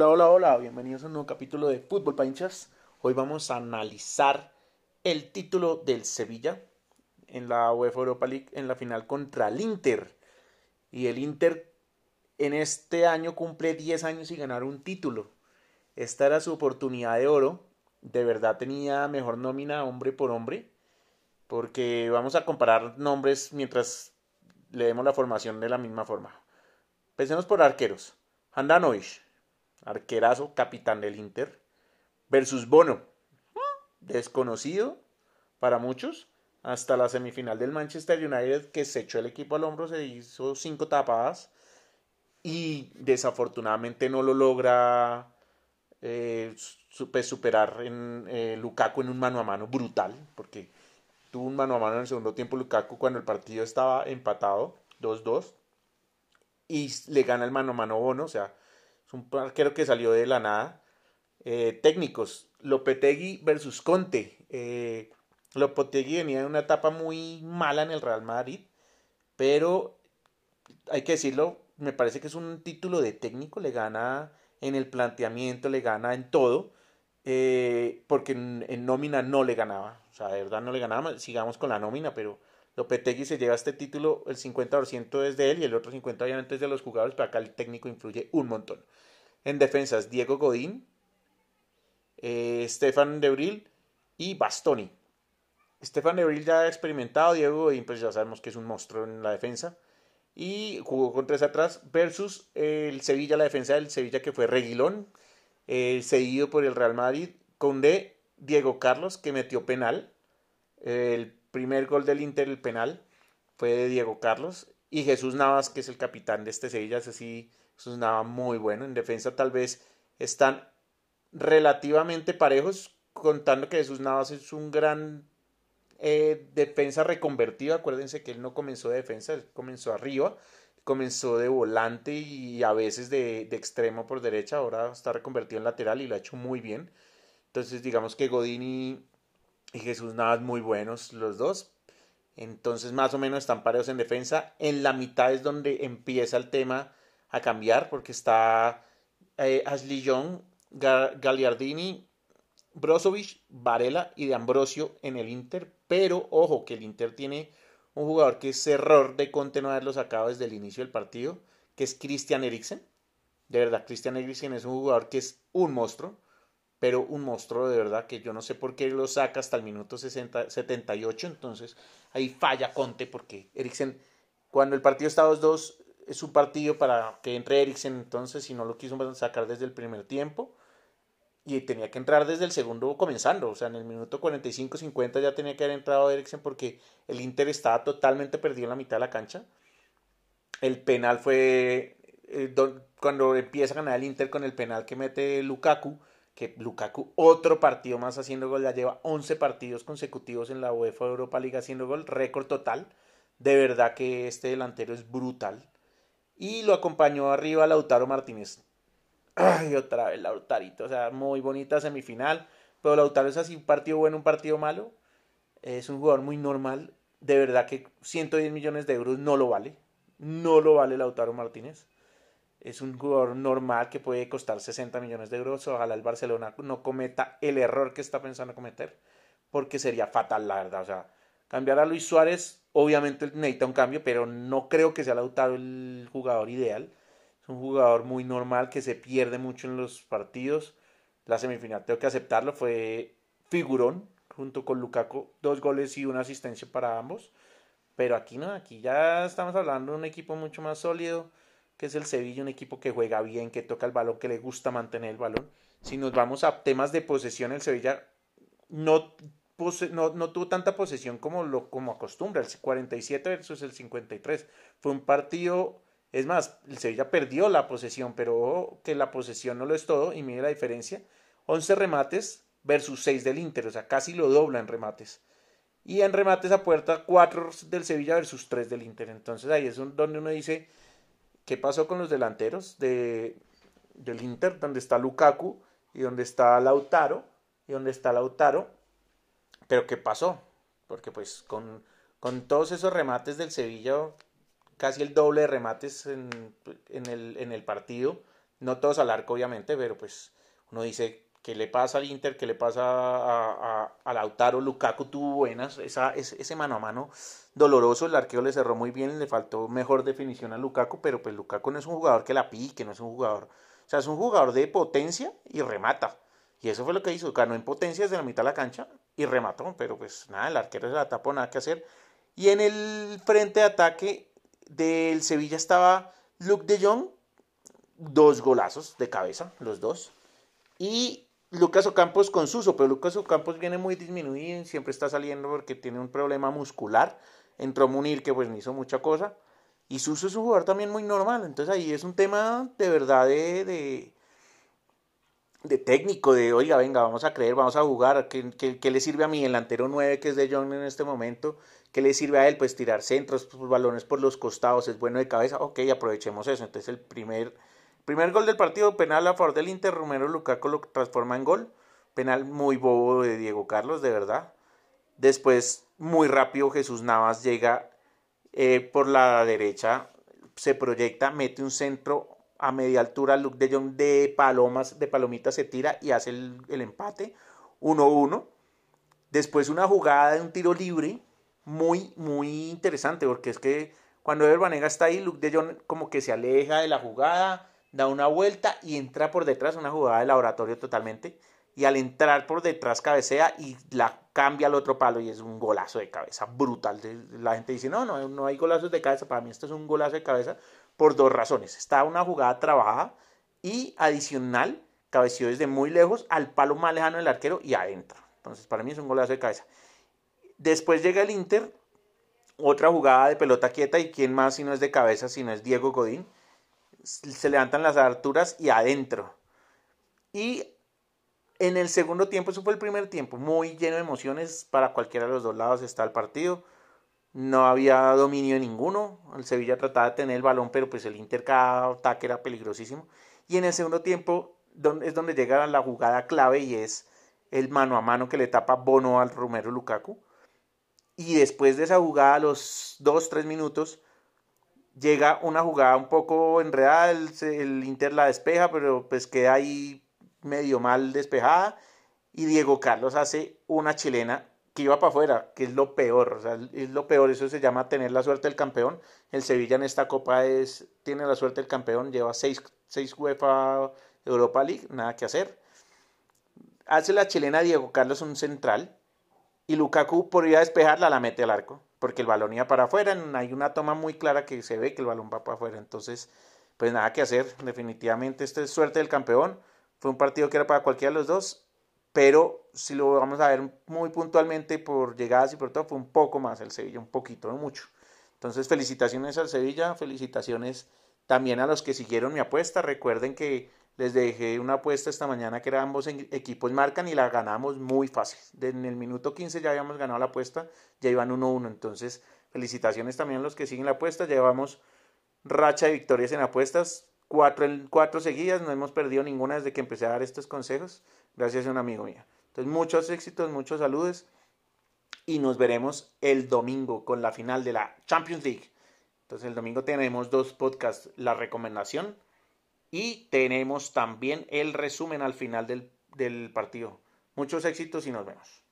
Hola, hola, hola, bienvenidos a un nuevo capítulo de Fútbol Pinchas. Hoy vamos a analizar el título del Sevilla en la UEFA Europa League en la final contra el Inter. Y el Inter en este año cumple 10 años y ganar un título. Esta era su oportunidad de oro. De verdad tenía mejor nómina hombre por hombre. Porque vamos a comparar nombres mientras leemos la formación de la misma forma. Pensemos por arqueros. Handanovic, arquerazo, capitán del Inter, versus Bono, desconocido para muchos, hasta la semifinal del Manchester United que se echó el equipo al hombro, se hizo cinco tapadas y desafortunadamente no lo logra eh, pues, superar en eh, Lukaku en un mano a mano brutal, porque tuvo un mano a mano en el segundo tiempo Lukaku cuando el partido estaba empatado 2-2 y le gana el mano a mano Bono, o sea, es un arquero que salió de la nada. Eh, técnicos, Lopetegui versus Conte. Eh, Lopetegui venía de una etapa muy mala en el Real Madrid, pero hay que decirlo, me parece que es un título de técnico, le gana en el planteamiento, le gana en todo, eh, porque en, en, nómina no le ganaba, o sea, de verdad no le ganaba, sigamos con la nómina, pero Lopetegui se lleva este título, el 50% es de él y el otro 50% obviamente es de los jugadores, pero acá el técnico influye un montón. En defensas, Diego Godín, eh, Stefan Debril y Bastoni. Stefan Debril ya ha experimentado, Diego Godín pues ya sabemos que es un monstruo en la defensa. Y jugó con tres atrás versus el Sevilla, la defensa del Sevilla que fue Reguilón, eh, seguido por el Real Madrid, con de Diego Carlos que metió penal. El primer gol del Inter, el penal, fue de Diego Carlos. Y Jesús Navas, que es el capitán de este Sevilla, es así, Jesús Navas muy bueno. En defensa tal vez están relativamente parejos, contando que Jesús Navas es un gran eh, defensa reconvertido. Acuérdense que él no comenzó de defensa, él comenzó arriba, comenzó de volante y a veces de, de extremo por derecha. Ahora está reconvertido en lateral y lo ha hecho muy bien. Entonces digamos que Godini y Jesús Navas muy buenos los dos. Entonces más o menos están parejos en defensa. En la mitad es donde empieza el tema a cambiar porque está eh, Ashley Young, Gagliardini, Brozovic, Varela y de Ambrosio en el Inter. Pero ojo que el Inter tiene un jugador que es error de Conte no haberlo sacado desde el inicio del partido, que es Christian Eriksen. De verdad, Christian Eriksen es un jugador que es un monstruo pero un monstruo de verdad que yo no sé por qué lo saca hasta el minuto 60, 78, entonces ahí falla Conte porque Eriksen, cuando el partido está 2-2, es un partido para que entre Eriksen, entonces si no lo quiso sacar desde el primer tiempo y tenía que entrar desde el segundo comenzando, o sea, en el minuto 45-50 ya tenía que haber entrado Eriksen porque el Inter estaba totalmente perdido en la mitad de la cancha. El penal fue eh, cuando empieza a ganar el Inter con el penal que mete Lukaku que Lukaku otro partido más haciendo gol, ya lleva 11 partidos consecutivos en la UEFA Europa League haciendo gol, récord total. De verdad que este delantero es brutal. Y lo acompañó arriba Lautaro Martínez. Ay, otra vez Lautarito, o sea, muy bonita semifinal. Pero Lautaro es así, un partido bueno, un partido malo. Es un jugador muy normal. De verdad que 110 millones de euros no lo vale. No lo vale Lautaro Martínez es un jugador normal que puede costar 60 millones de euros. Ojalá el Barcelona no cometa el error que está pensando cometer, porque sería fatal, la verdad. O sea, cambiar a Luis Suárez, obviamente necesita un cambio, pero no creo que sea Lautaro el jugador ideal. Es un jugador muy normal que se pierde mucho en los partidos. La semifinal, tengo que aceptarlo, fue figurón junto con Lukaku, dos goles y una asistencia para ambos. Pero aquí no, aquí ya estamos hablando de un equipo mucho más sólido que es el Sevilla, un equipo que juega bien, que toca el balón, que le gusta mantener el balón. Si nos vamos a temas de posesión, el Sevilla no, no, tuvo tanta posesión como, lo, como acostumbra, el 47 versus el 53. Fue un partido, es más, el Sevilla perdió la posesión, pero que la posesión no lo es todo, y mire la diferencia, 11 remates versus 6 del Inter, o sea, casi lo dobla en remates. Y en remates a puerta, 4 del Sevilla versus 3 del Inter. Entonces ahí es donde uno dice, ¿Qué pasó con los delanteros de, del Inter, donde está Lukaku y donde está Lautaro? Y donde está Lautaro. Pero ¿qué pasó? Porque pues con, con todos esos remates del Sevilla, casi el doble de remates en, en, el, en el partido, No todos al arco, obviamente, pero pues uno dice, ¿qué le pasa al Inter? ¿Qué le pasa a, a, Lautaro? Lukaku tuvo buenas, esa, ese, mano a mano doloroso, el arqueo le cerró muy bien, le faltó mejor definición a Lukaku, pero pues Lukaku no es un jugador que la pique, no es un jugador, o sea, es un jugador de potencia y remata. Y eso fue lo que hizo, ganó en potencia desde la mitad de la cancha y remató, pero pues nada, el arquero se la tapó, nada que hacer. Y en el frente de ataque del Sevilla estaba Luke de Jong, dos golazos de cabeza, los dos. Y Lucas Ocampos con Suso, pero Lucas Ocampos viene muy disminuido, siempre está saliendo porque tiene un problema muscular. Entró Munir, que pues no hizo mucha cosa. Y Suso es un jugador también muy normal. Entonces ahí es un tema de verdad de, de, técnico, de oiga, venga, vamos a creer, vamos a jugar. ¿Qué, qué, le sirve a mi delantero 9 que es de John en este momento? ¿Qué le sirve a él? Pues tirar centros, pues, balones por los costados, es bueno de cabeza. Ok, aprovechemos eso. Entonces el primer Primer gol del partido, penal a favor del Inter, Romero Lukaku lo transforma en gol. Penal muy bobo de Diego Carlos, de verdad. Después, muy rápido, Jesús Navas llega eh, por la derecha, se proyecta, mete un centro a media altura, Luke de Jong de palomas, de palomitas se tira y hace el, el empate, 1-1. Después una jugada de un tiro libre, muy, muy interesante, porque es que cuando Ever Banega está ahí, Luke de Jong como que se aleja de la jugada, da una vuelta y entra por detrás, una jugada de laboratorio totalmente. Y al entrar por detrás cabecea y la cambia al otro palo y es un golazo de cabeza brutal. La gente dice, no, no, no hay golazos de cabeza. Para mí esto es un golazo de cabeza por dos razones. Está una jugada trabajada y adicional, cabeció desde muy lejos al palo más lejano del arquero y adentro. Entonces para mí es un golazo de cabeza. Después llega el Inter, otra jugada de pelota quieta y quién más si no es de cabeza, si no es Diego Godín se levantan las alturas y adentro. Y en el segundo tiempo, eso fue el primer tiempo, muy lleno de emociones para cualquiera de los dos lados está el partido. No había dominio ninguno. El Sevilla trataba de tener el balón, pero pues el Inter cada ataque era peligrosísimo. Y en el segundo tiempo es donde llega la jugada clave y es el mano a mano que le tapa Bono al Romero Lukaku. Y después de esa jugada, los 2-3 minutos, llega una jugada un poco enredada, el, Inter la despeja, pero pues queda ahí medio mal despejada. Y Diego Carlos hace una chilena que iba para afuera, que es lo peor, es lo peor, eso se llama tener la suerte del campeón. El Sevilla en esta copa es, tiene la suerte del campeón, lleva seis, seis UEFA Europa League, nada que hacer. Hace la chilena Diego Carlos un central y Lukaku por ir a despejarla la mete al arco porque el balón iba para afuera, hay una toma muy clara que se ve que el balón va para afuera, entonces pues nada que hacer, definitivamente esta es suerte del campeón, fue un partido que era para cualquiera de los dos, pero si lo vamos a ver muy puntualmente por llegadas y por todo, fue un poco más el Sevilla, un poquito, no mucho. Entonces felicitaciones al Sevilla, felicitaciones también a los que siguieron mi apuesta, recuerden que les dejé una apuesta esta mañana que era ambos equipos marcan y la ganamos muy fácil. En el minuto 15 ya habíamos ganado la apuesta, ya iban 1-1. Entonces, felicitaciones también a los que siguen la apuesta. Llevamos racha de victorias en apuestas, cuatro, cuatro seguidas, no hemos perdido ninguna desde que empecé a dar estos consejos, gracias a un amigo mío. Entonces, muchos éxitos, muchos saludos y nos veremos el domingo con la final de la Champions League. Entonces, el domingo tenemos dos podcasts, la recomendación y tenemos también el resumen al final del, del partido. Muchos éxitos y nos vemos.